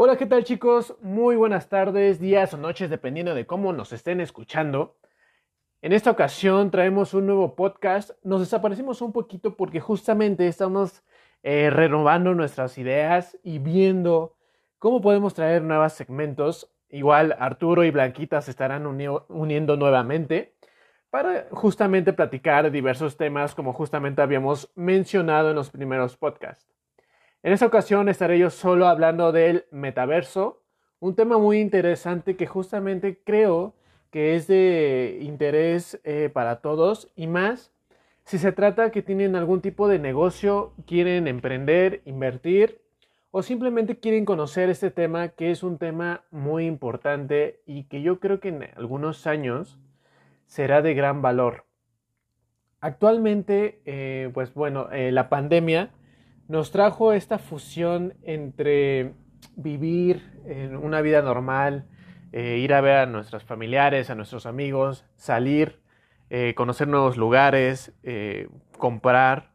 Hola, ¿qué tal chicos? Muy buenas tardes, días o noches, dependiendo de cómo nos estén escuchando. En esta ocasión traemos un nuevo podcast. Nos desaparecimos un poquito porque justamente estamos eh, renovando nuestras ideas y viendo cómo podemos traer nuevos segmentos. Igual Arturo y Blanquita se estarán uniendo nuevamente para justamente platicar diversos temas como justamente habíamos mencionado en los primeros podcasts. En esta ocasión estaré yo solo hablando del metaverso, un tema muy interesante que justamente creo que es de interés eh, para todos y más si se trata que tienen algún tipo de negocio, quieren emprender, invertir o simplemente quieren conocer este tema que es un tema muy importante y que yo creo que en algunos años será de gran valor. Actualmente, eh, pues bueno, eh, la pandemia nos trajo esta fusión entre vivir en una vida normal, eh, ir a ver a nuestros familiares, a nuestros amigos, salir, eh, conocer nuevos lugares, eh, comprar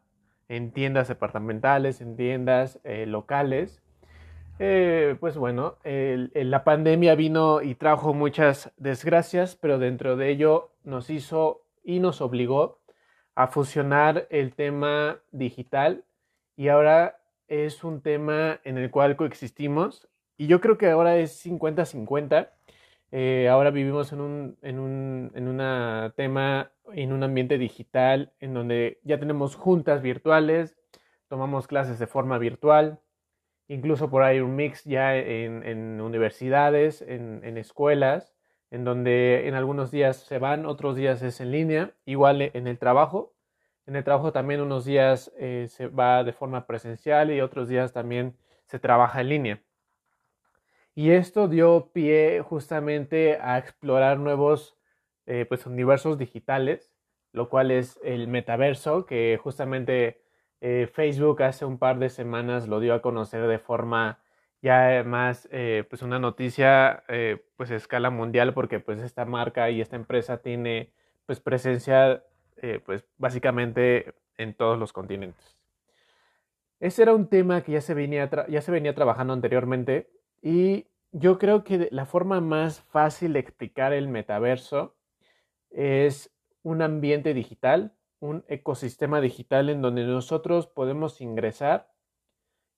en tiendas departamentales, en tiendas locales. pues bueno, la pandemia vino y trajo muchas desgracias, pero dentro de ello nos hizo y nos obligó a fusionar el tema digital y ahora es un tema en el cual coexistimos y yo creo que ahora es 50-50. Eh, ahora vivimos en un, en, un, en una tema, en un ambiente digital en donde ya tenemos juntas virtuales, tomamos clases de forma virtual, incluso por ahí un mix ya en, en universidades, en, escuelas, en donde en algunos días se van, otros días es en línea, igual en el trabajo. En el trabajo también unos días eh, se va de forma presencial y otros días también se trabaja en línea. Y esto dio pie justamente a explorar nuevos eh, pues, universos digitales, lo cual es el metaverso, que justamente eh, Facebook hace un par de semanas lo dio a conocer de forma ya más pues una noticia pues a escala mundial porque pues esta marca y esta empresa tiene pues presencia eh, pues básicamente en todos los continentes. Ese era un tema que ya se, venía ya se venía trabajando anteriormente y yo creo que la forma más fácil de explicar el metaverso es un ambiente digital, un ecosistema digital en donde nosotros podemos ingresar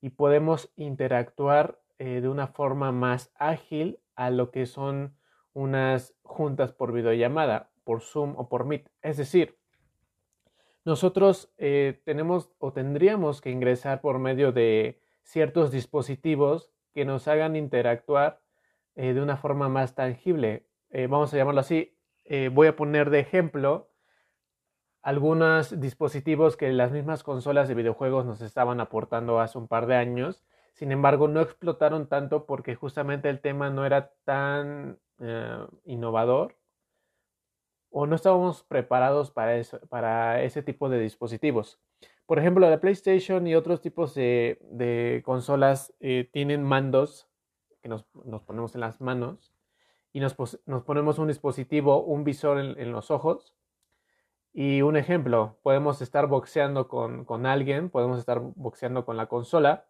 y podemos interactuar eh, de una forma más ágil a lo que son unas juntas por videollamada, por Zoom o por Meet. Es decir, nosotros eh, tenemos o tendríamos que ingresar por medio de ciertos dispositivos que nos hagan interactuar eh, de una forma más tangible. Eh, vamos a llamarlo así. voy a poner de ejemplo algunos dispositivos que las mismas consolas de videojuegos nos estaban aportando hace un par de años. Sin embargo, no explotaron tanto porque justamente el tema no era tan innovador o no estábamos preparados para, eso, para ese tipo de dispositivos. Por ejemplo, la PlayStation y otros tipos de, consolas eh, tienen mandos que nos, ponemos en las manos y nos, ponemos un dispositivo, un visor en, los ojos. Y un ejemplo, podemos estar boxeando con, alguien, podemos estar boxeando con la consola,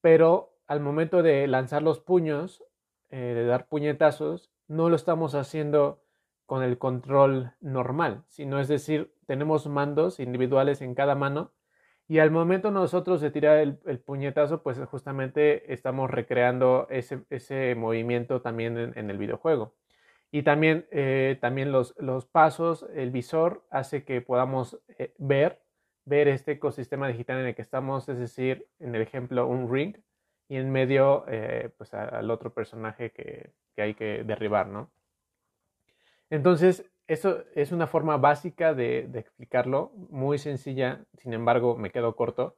pero al momento de lanzar los puños, eh, de dar puñetazos, no lo estamos haciendo con el control normal, sino es decir, tenemos mandos individuales en cada mano y al momento nosotros de tirar el, puñetazo, pues justamente estamos recreando ese, ese movimiento también en, el videojuego. Y también, eh, también los, los, pasos, el visor hace que podamos eh, ver, ver este ecosistema digital en el que estamos, es decir, en el ejemplo, un ring y en medio, eh, pues al otro personaje que, que hay que derribar, ¿no? Entonces, eso es una forma básica de, explicarlo, muy sencilla, sin embargo, me quedo corto,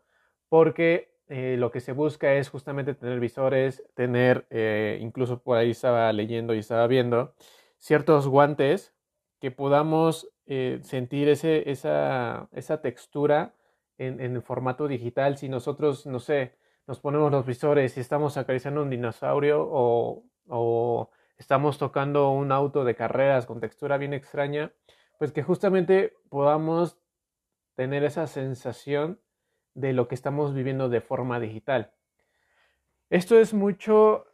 porque eh, lo que se busca es justamente tener visores, tener, eh, incluso por ahí estaba leyendo y estaba viendo, ciertos guantes que podamos eh, sentir ese, esa, esa, textura en, el formato digital. Si nosotros, no sé, nos ponemos los visores y estamos acariciando un dinosaurio o estamos tocando un auto de carreras con textura bien extraña, pues que justamente podamos tener esa sensación de lo que estamos viviendo de forma digital. Esto es mucho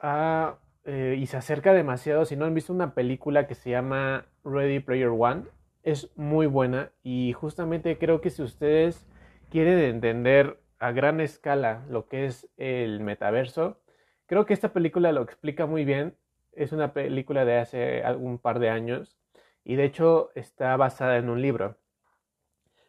eh, y se acerca demasiado. Si no han visto una película que se llama Ready Player One, es muy buena y justamente creo que si ustedes quieren entender a gran escala lo que es el metaverso, creo que esta película lo explica muy bien. Es una película de hace algún par de años y de hecho está basada en un libro.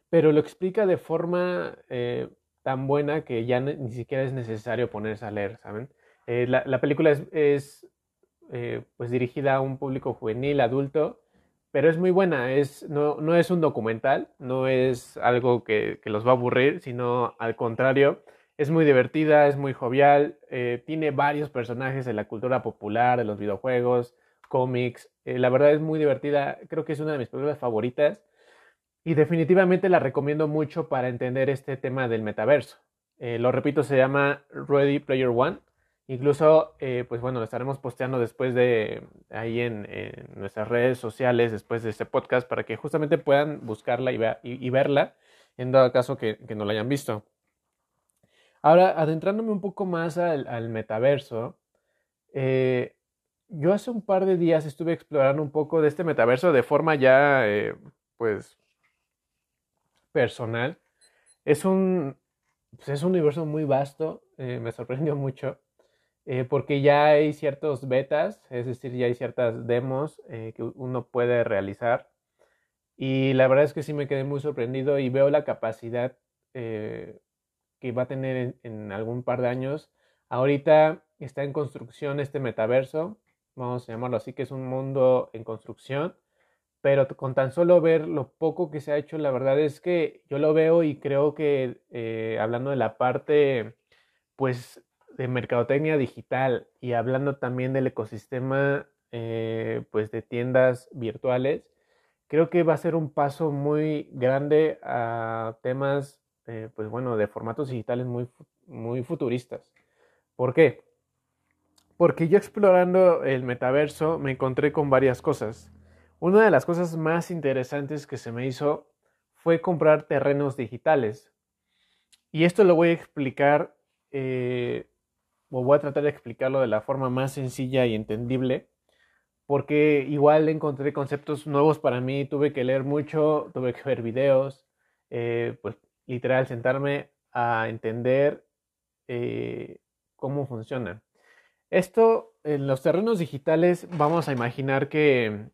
Pero lo explica de forma eh, tan buena que ya ni siquiera es necesario ponerse a leer, ¿saben? Eh, la, película es, eh, pues dirigida a un público juvenil, adulto, pero es muy buena. Es, no, no es un documental, no es algo que, que, los va a aburrir, sino al contrario, es muy divertida, es muy jovial, eh, tiene varios personajes de la cultura popular, de los videojuegos, cómics. la verdad es muy divertida, creo que es una de mis películas favoritas. Y definitivamente la recomiendo mucho para entender este tema del metaverso. Eh, lo repito, se llama Ready Player One. Incluso, eh, pues bueno, lo estaremos posteando después de ahí en, nuestras redes sociales, después de este podcast, para que justamente puedan buscarla y, verla, en dado caso que, no la hayan visto. Ahora, adentrándome un poco más al, metaverso, eh, yo hace un par de días estuve explorando un poco de este metaverso de forma ya, pues, personal. Es un, pues, es un universo muy vasto, eh, me sorprendió mucho, eh, porque ya hay ciertos betas, es decir, ya hay ciertas demos eh, que uno puede realizar. Y la verdad es que sí me quedé muy sorprendido y veo la capacidad que va a tener en algún par de años. Ahorita está en construcción este metaverso, vamos a llamarlo así, que es un mundo en construcción pero con tan solo ver lo poco que se ha hecho, la verdad es que yo lo veo y creo que eh, hablando de la parte, pues, de mercadotecnia digital y hablando también del ecosistema, eh, pues, de tiendas virtuales, creo que va a ser un paso muy grande a temas, eh, pues, bueno, de formatos digitales muy, muy futuristas. ¿Por qué? Porque yo explorando el metaverso me encontré con varias cosas. Una de las cosas más interesantes que se me hizo fue comprar terrenos digitales. Y esto lo voy a explicar, eh, o voy a tratar de explicarlo de la forma más sencilla y entendible, porque igual encontré conceptos nuevos para mí, tuve que leer mucho, tuve que ver videos, eh, pues literal sentarme a entender eh, cómo funciona. Esto, en los terrenos digitales, vamos a imaginar que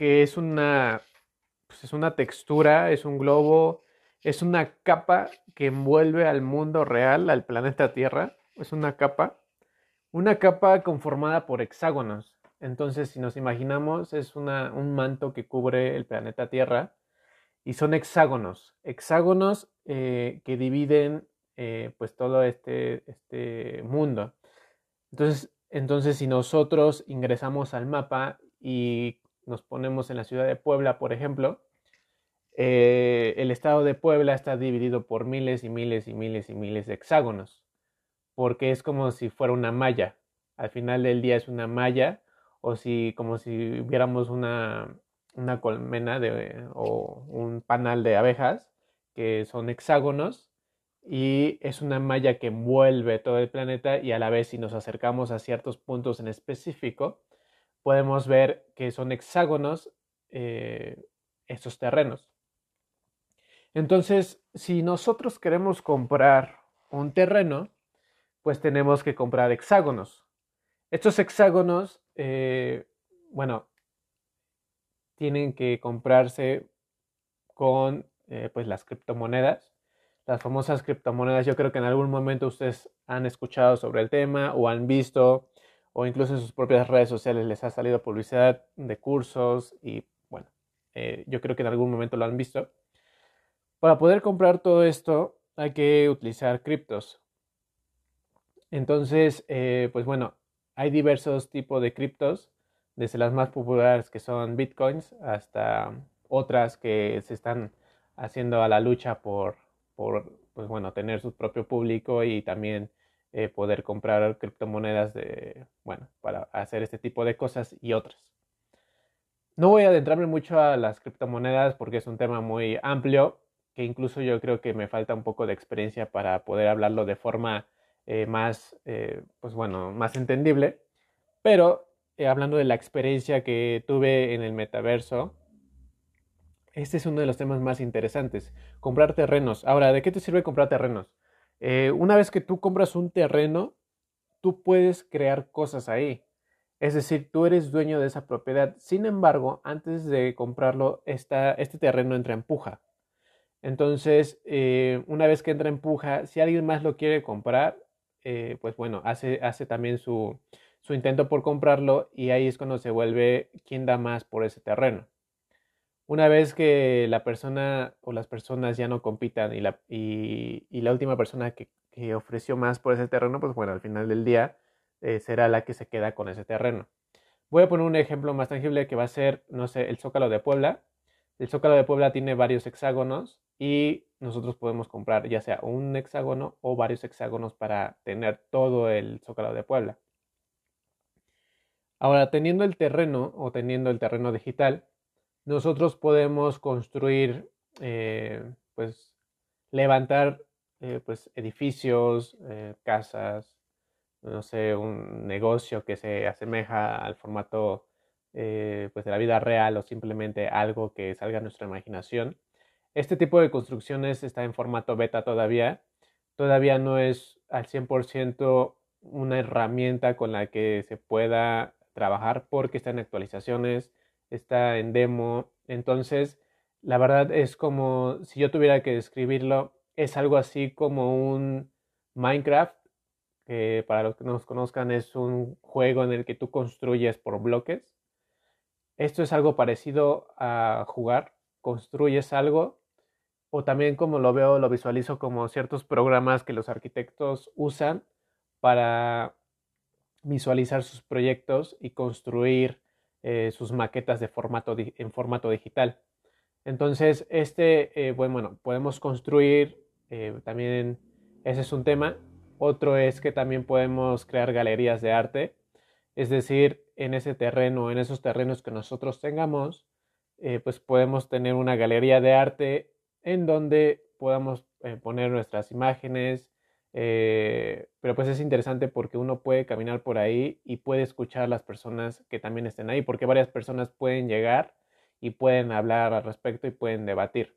que es una, pues es una textura, es un globo, es una capa que envuelve al mundo real, al planeta Tierra. Es una capa, una capa conformada por hexágonos. Entonces, si nos imaginamos, es una, un manto que cubre el planeta Tierra y son hexágonos, hexágonos eh, que dividen eh, pues todo este, este mundo. Entonces, entonces, si nosotros ingresamos al mapa y nos ponemos en la ciudad de Puebla, por ejemplo, eh, el estado de Puebla está dividido por miles y miles y miles y miles de hexágonos, porque es como si fuera una malla. Al final del día es una malla, o si como si viéramos una, una colmena de, o un panal de abejas, que son hexágonos, y es una malla que envuelve todo el planeta y a la vez si nos acercamos a ciertos puntos en específico, podemos ver que son hexágonos eh, estos terrenos. Entonces, si nosotros queremos comprar un terreno, pues tenemos que comprar hexágonos. Estos hexágonos, eh, bueno, tienen que comprarse con eh, pues las criptomonedas. Las famosas criptomonedas, yo creo que en algún momento ustedes han escuchado sobre el tema o han visto o incluso en sus propias redes sociales les ha salido publicidad de cursos y bueno, eh, yo creo que en algún momento lo han visto. Para poder comprar todo esto hay que utilizar criptos. Entonces, eh, pues bueno, hay diversos tipos de criptos, desde las más populares que son bitcoins hasta otras que se están haciendo a la lucha por, por pues bueno, tener su propio público y también eh, poder comprar criptomonedas de, bueno, para hacer este tipo de cosas y otras. No voy a adentrarme mucho a las criptomonedas porque es un tema muy amplio que incluso yo creo que me falta un poco de experiencia para poder hablarlo de forma eh, más, eh, pues bueno, más entendible. Pero hablando de la experiencia que tuve en el metaverso, este es uno de los temas más interesantes, comprar terrenos. Ahora, ¿de qué te sirve comprar terrenos? una vez que tú compras un terreno, tú puedes crear cosas ahí. Es decir, tú eres dueño de esa propiedad. Sin embargo, antes de comprarlo, este terreno entra en puja. Entonces, eh, una vez que entra en puja, si alguien más lo quiere comprar, eh, pues bueno, hace, hace también su, su, intento por comprarlo y ahí es cuando se vuelve quien da más por ese terreno. Una vez que la persona o las personas ya no compitan y la, y, la última persona que, ofreció más por ese terreno, pues bueno, al final del día eh, será la que se queda con ese terreno. Voy a poner un ejemplo más tangible que va a ser, no sé, el Zócalo de Puebla. El Zócalo de Puebla tiene varios hexágonos y nosotros podemos comprar ya sea un hexágono o varios hexágonos para tener todo el Zócalo de Puebla. Ahora, teniendo el terreno o teniendo el terreno digital, nosotros podemos construir, eh, pues, levantar eh, pues, edificios, casas, no sé, un negocio que se asemeja al formato eh, pues de la vida real o simplemente algo que salga a nuestra imaginación. Este tipo de construcciones está en formato beta todavía. Todavía no es al 100% una herramienta con la que se pueda trabajar porque está en actualizaciones, está en demo. Entonces, la verdad es como, si yo tuviera que describirlo, es algo así como un Minecraft para los que no nos conozcan es un juego en el que tú construyes por bloques. Esto es algo parecido a jugar, construyes algo o también como lo veo, lo visualizo como ciertos programas que los arquitectos usan para visualizar sus proyectos y construir eh, sus maquetas en formato digital. Entonces, este, eh, bueno, podemos construir, eh, también ese es un tema, otro es que también podemos crear galerías de arte, es decir, en ese terreno, en esos terrenos que nosotros tengamos, pues podemos tener una galería de arte en donde podamos poner nuestras imágenes, eh, pero pues es interesante porque uno puede caminar por ahí y puede escuchar a las personas que también estén ahí, porque varias personas pueden llegar y pueden hablar al respecto y pueden debatir.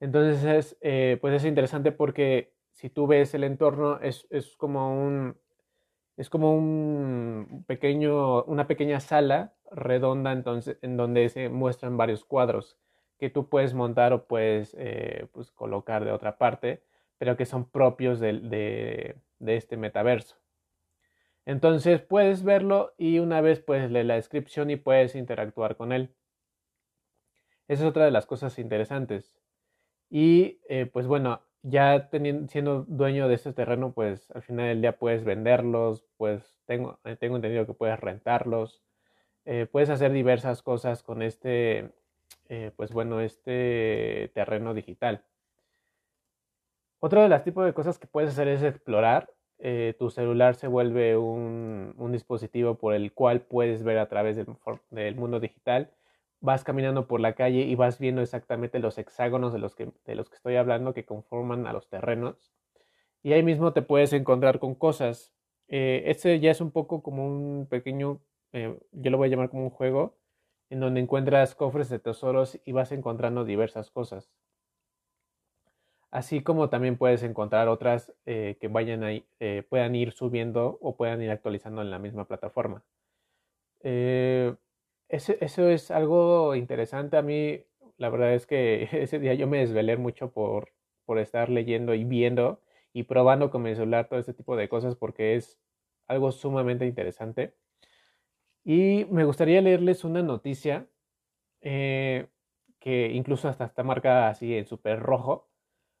Entonces, pues es interesante porque si tú ves el entorno, es, como un es como un pequeño, una pequeña sala redonda entonces, en donde se muestran varios cuadros que tú puedes montar o puedes eh, pues, colocar de otra parte, pero que son propios de, este metaverso. Entonces puedes verlo y una vez puedes leer la descripción y puedes interactuar con él. Esa es otra de las cosas interesantes. Y eh, pues bueno, ya siendo dueño de ese terreno, pues al final del día puedes venderlos, pues tengo, eh, entendido que puedes rentarlos, eh, puedes hacer diversas cosas con este, pues bueno, este terreno digital. Otro de los tipos de cosas que puedes hacer es explorar. tu celular se vuelve un, dispositivo por el cual puedes ver a través del, mundo digital vas caminando por la calle y vas viendo exactamente los hexágonos de los que, de los que estoy hablando que conforman a los terrenos. Y ahí mismo te puedes encontrar con cosas. Eh, este ya es un poco como un pequeño, eh, yo lo voy a llamar como un juego, en donde encuentras cofres de tesoros y vas encontrando diversas cosas. Así como también puedes encontrar otras eh, que vayan ahí, puedan ir subiendo o puedan ir actualizando en la misma plataforma. Eso, es algo interesante. A mí, la verdad es que ese día yo me desvelé mucho por, por estar leyendo y viendo y probando con mi celular todo este tipo de cosas porque es algo sumamente interesante. Y me gustaría leerles una noticia eh, que incluso hasta está marcada así en súper rojo,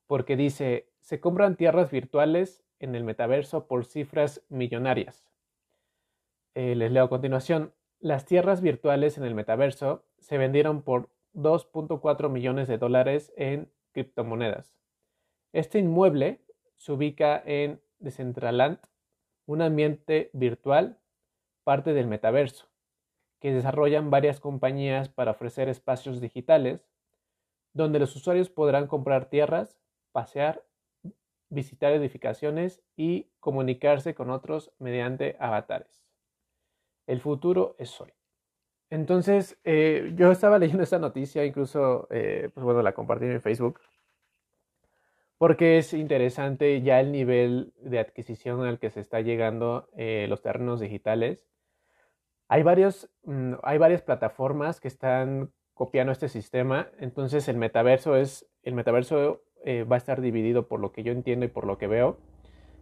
porque dice, se compran tierras virtuales en el metaverso por cifras millonarias. Eh, les leo a continuación. Las tierras virtuales en el metaverso se vendieron por 2.4 millones de dólares en criptomonedas. Este inmueble se ubica en Decentraland, un ambiente virtual, parte del metaverso, que desarrollan varias compañías para ofrecer espacios digitales donde los usuarios podrán comprar tierras, pasear visitar edificaciones y comunicarse con otros mediante avatares. El futuro es hoy. Entonces, eh, yo estaba leyendo esta noticia, incluso, eh, pues bueno, la compartí en Facebook, porque es interesante ya el nivel de adquisición al que se está llegando eh, los terrenos digitales. Hay, varios, mm, hay varias plataformas que están copiando este sistema, entonces el metaverso es, el metaverso va a estar dividido por lo que yo entiendo y por lo que veo.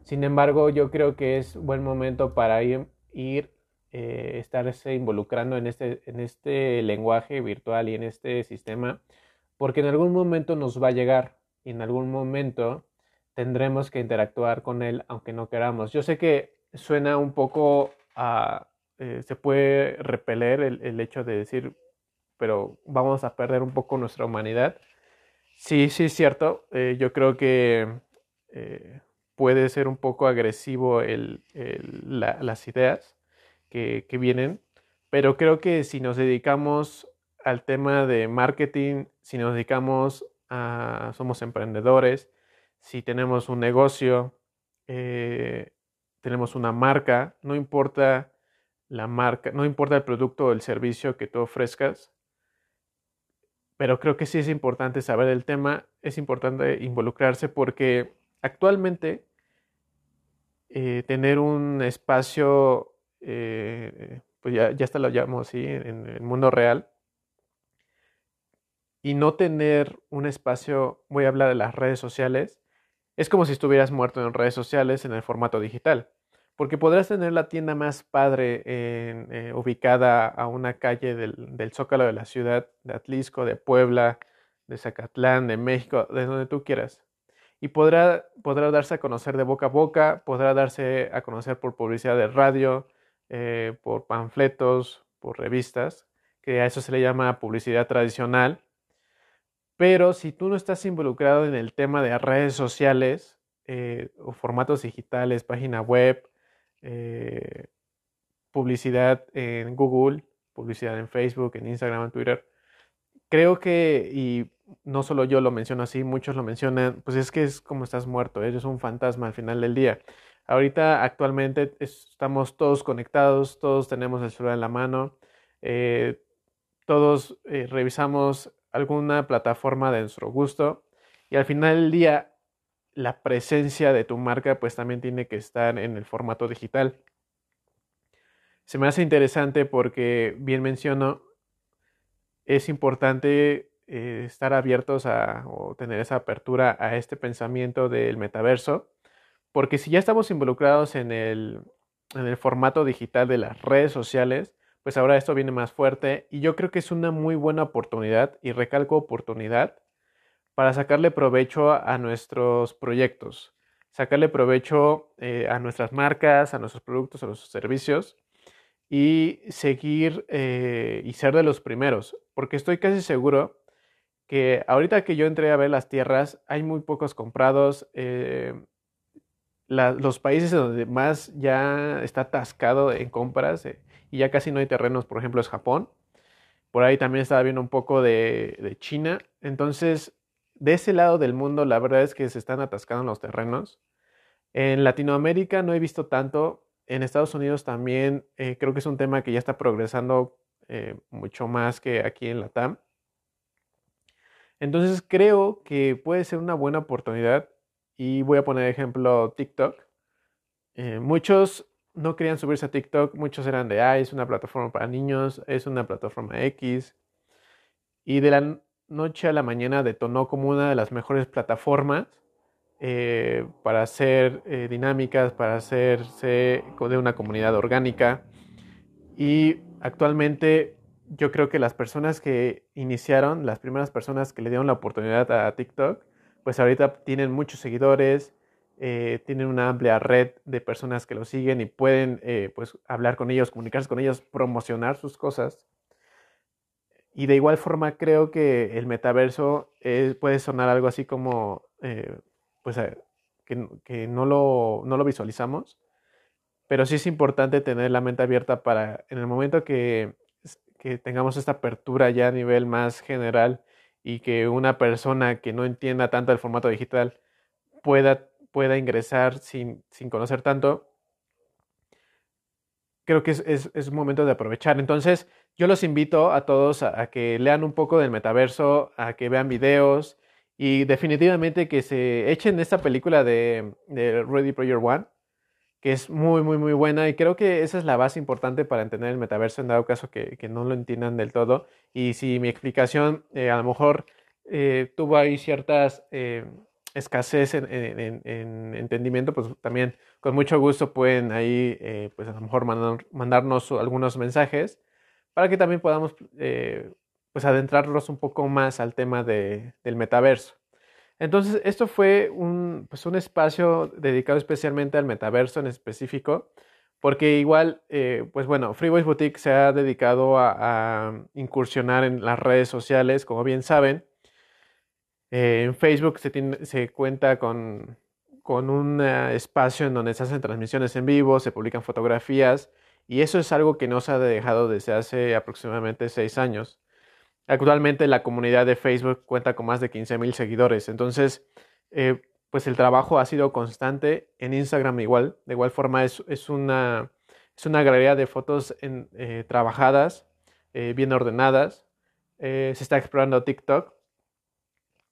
Sin embargo, yo creo que es buen momento para ir, ir eh, involucrando en este, en este lenguaje virtual y en este sistema, porque en algún momento nos va a llegar y en algún momento tendremos que interactuar con él aunque no queramos. Yo sé que suena un poco a... Eh, se puede repeler el, hecho de decir, pero vamos a perder un poco nuestra humanidad. Sí, sí es cierto. Eh, yo creo que puede ser un poco agresivo el, las ideas que, vienen, pero creo que si nos dedicamos al tema de marketing, si nos dedicamos a, somos emprendedores, si tenemos un negocio, eh, tenemos una marca, no importa la marca, no importa el producto o el servicio que tú ofrezcas, pero creo que sí es importante saber el tema, es importante involucrarse porque actualmente eh, tener un espacio eh, pues ya, ya hasta lo llamo así, en, el mundo real, y no tener un espacio, voy a hablar de las redes sociales, es como si estuvieras muerto en redes sociales en el formato digital, porque podrás tener la tienda más padre eh, ubicada a una calle del, Zócalo de la ciudad, de Atlisco, de Puebla, de Zacatlán, de México, de donde tú quieras. Y podrá, podrá darse a conocer de boca a boca, podrá darse a conocer por publicidad de radio, eh, por panfletos, por revistas, que a eso se le llama publicidad tradicional. Pero si tú no estás involucrado en el tema de redes sociales eh, o formatos digitales, página web, eh, publicidad en Google, publicidad en Facebook, en Instagram, en Twitter, creo que, y no solo yo lo menciono así, muchos lo mencionan, pues es que es como estás muerto, eres un fantasma al final del día. Ahorita actualmente estamos todos conectados, todos tenemos el celular en la mano, eh, todos eh, revisamos alguna plataforma de nuestro gusto y al final del día la presencia de tu marca pues también tiene que estar en el formato digital. Se me hace interesante porque, bien menciono, es importante eh, estar abiertos a o tener esa apertura a este pensamiento del metaverso porque si ya estamos involucrados en el, formato digital de las redes sociales, pues ahora esto viene más fuerte y yo creo que es una muy buena oportunidad, y recalco oportunidad, para sacarle provecho a, nuestros proyectos, sacarle provecho eh, a nuestras marcas, a nuestros productos, a nuestros servicios y seguir eh, y ser de los primeros, porque estoy casi seguro que ahorita que yo entré a ver las tierras, hay muy pocos comprados. Eh, los países donde más ya está atascado en compras y ya casi no hay terrenos, por ejemplo, es Japón. Por ahí también estaba viendo un poco de, de, China. Entonces, de ese lado del mundo, la verdad es que se están atascando los terrenos. En Latinoamérica no he visto tanto. En Estados Unidos también eh, creo que es un tema que ya está progresando eh, mucho más que aquí en la TAM. Entonces creo que puede ser una buena oportunidad y voy a poner ejemplo TikTok. Eh, muchos no querían subirse a TikTok, muchos eran de, ah, es una plataforma para niños, es una plataforma X. Y de la noche a la mañana detonó como una de las mejores plataformas eh, para hacer eh, dinámicas, para hacerse de una comunidad orgánica. Y actualmente yo creo que las personas que iniciaron, las primeras personas que le dieron la oportunidad a TikTok, pues ahorita tienen muchos seguidores, eh, tienen una amplia red de personas que lo siguen y pueden pues hablar con ellos, comunicarse con ellos, promocionar sus cosas. Y de igual forma creo que el metaverso puede sonar algo así como, eh, pues, que, no, lo, no, lo, visualizamos, pero sí es importante tener la mente abierta para en el momento que, que tengamos esta apertura ya a nivel más general y que una persona que no entienda tanto el formato digital pueda, pueda ingresar sin, sin conocer tanto, creo que es, es, momento de aprovechar. Entonces, yo los invito a todos a, que lean un poco del metaverso, a que vean videos y definitivamente que se echen esta película de, de Ready Player One, que es muy, muy, muy buena y creo que esa es la base importante para entender el metaverso en dado caso que, que no lo entiendan del todo. Y si mi explicación eh, a lo mejor eh, tuvo ahí ciertas... Eh, escasez en, en, en, entendimiento, pues también con mucho gusto pueden ahí, eh, pues a lo mejor mandar, mandarnos algunos mensajes para que también podamos, eh, pues adentrarnos un poco más al tema de, del metaverso. Entonces, esto fue un, pues un espacio dedicado especialmente al metaverso en específico, porque igual, eh, pues bueno, Freeways Boutique se ha dedicado a incursionar en las redes sociales, como bien saben, eh, en Facebook se, cuenta con, con un espacio en donde se hacen transmisiones en vivo, se publican fotografías y eso es algo que no se ha dejado desde hace aproximadamente seis años. Actualmente la comunidad de Facebook cuenta con más de 15 mil seguidores, entonces eh, pues el trabajo ha sido constante. En Instagram igual, de igual forma es, es una, es una galería de fotos eh, trabajadas, eh, bien ordenadas. se está explorando TikTok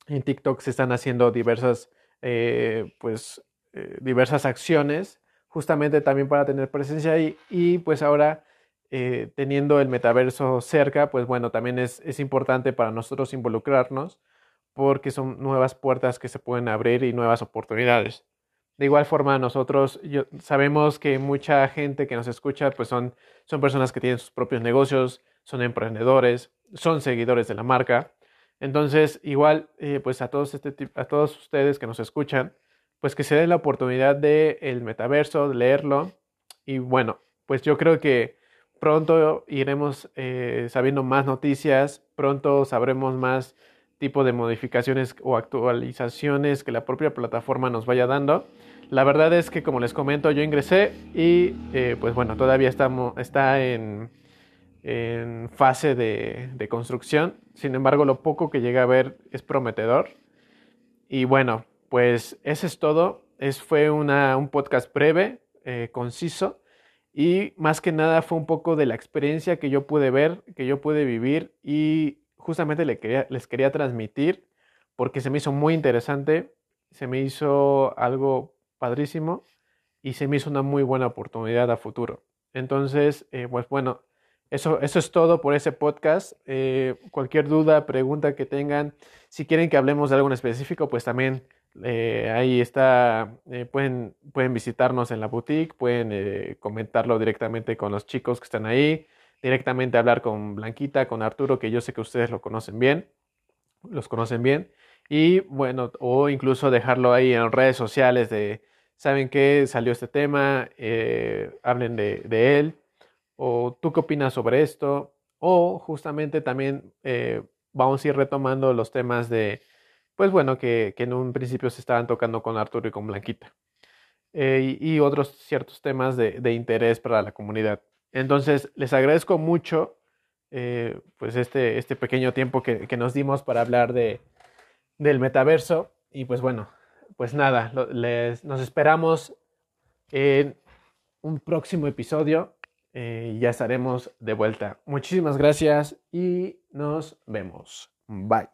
en TikTok se están haciendo diversas, eh, pues, eh, diversas acciones justamente también para tener presencia ahí y pues ahora eh, teniendo el metaverso cerca, pues bueno, también es, es, importante para nosotros involucrarnos porque son nuevas puertas que se pueden abrir y nuevas oportunidades. De igual forma, nosotros yo, sabemos que mucha gente que nos escucha, pues son, son personas que tienen sus propios negocios, son emprendedores, son seguidores de la marca entonces, igual, eh, pues a todos, este, a todos ustedes que nos escuchan, pues que se den la oportunidad de el metaverso, de leerlo. Y bueno, pues yo creo que pronto iremos eh, sabiendo más noticias, pronto sabremos más tipo de modificaciones o actualizaciones que la propia plataforma nos vaya dando. La verdad es que como les comento, yo ingresé y eh, pues bueno, todavía estamos, está en en fase de, de, construcción. Sin embargo, lo poco que llega a ver es prometedor. Y bueno, pues ese es todo. Es, fue una, un podcast breve, eh, conciso. Y más que nada fue un poco de la experiencia que yo pude ver, que yo pude vivir y justamente le quería, les quería transmitir porque se me hizo muy interesante, se me hizo algo padrísimo y se me hizo una muy buena oportunidad a futuro. Entonces, eh, pues bueno, eso, eso es todo por ese podcast. Eh, cualquier duda, pregunta que tengan, si quieren que hablemos de algo en específico, pues también eh, ahí está, eh, pueden, pueden visitarnos en la boutique, pueden comentarlo directamente con los chicos que están ahí, directamente hablar con Blanquita, con Arturo, que yo sé que ustedes lo conocen bien, los conocen bien, y bueno, o incluso dejarlo ahí en redes sociales de, ¿saben qué? Salió este tema, hablen de él o tú qué opinas sobre esto, o justamente también eh, vamos a ir retomando los temas de, pues bueno, que, que, en un principio se estaban tocando con Arturo y con Blanquita, eh, y, otros ciertos temas de, de, interés para la comunidad. Entonces, les agradezco mucho eh, pues este, este pequeño tiempo que, que, nos dimos para hablar de, del metaverso, y pues bueno, pues nada, les, nos esperamos en un próximo episodio eh, ya estaremos de vuelta. Muchísimas gracias y nos vemos. Bye.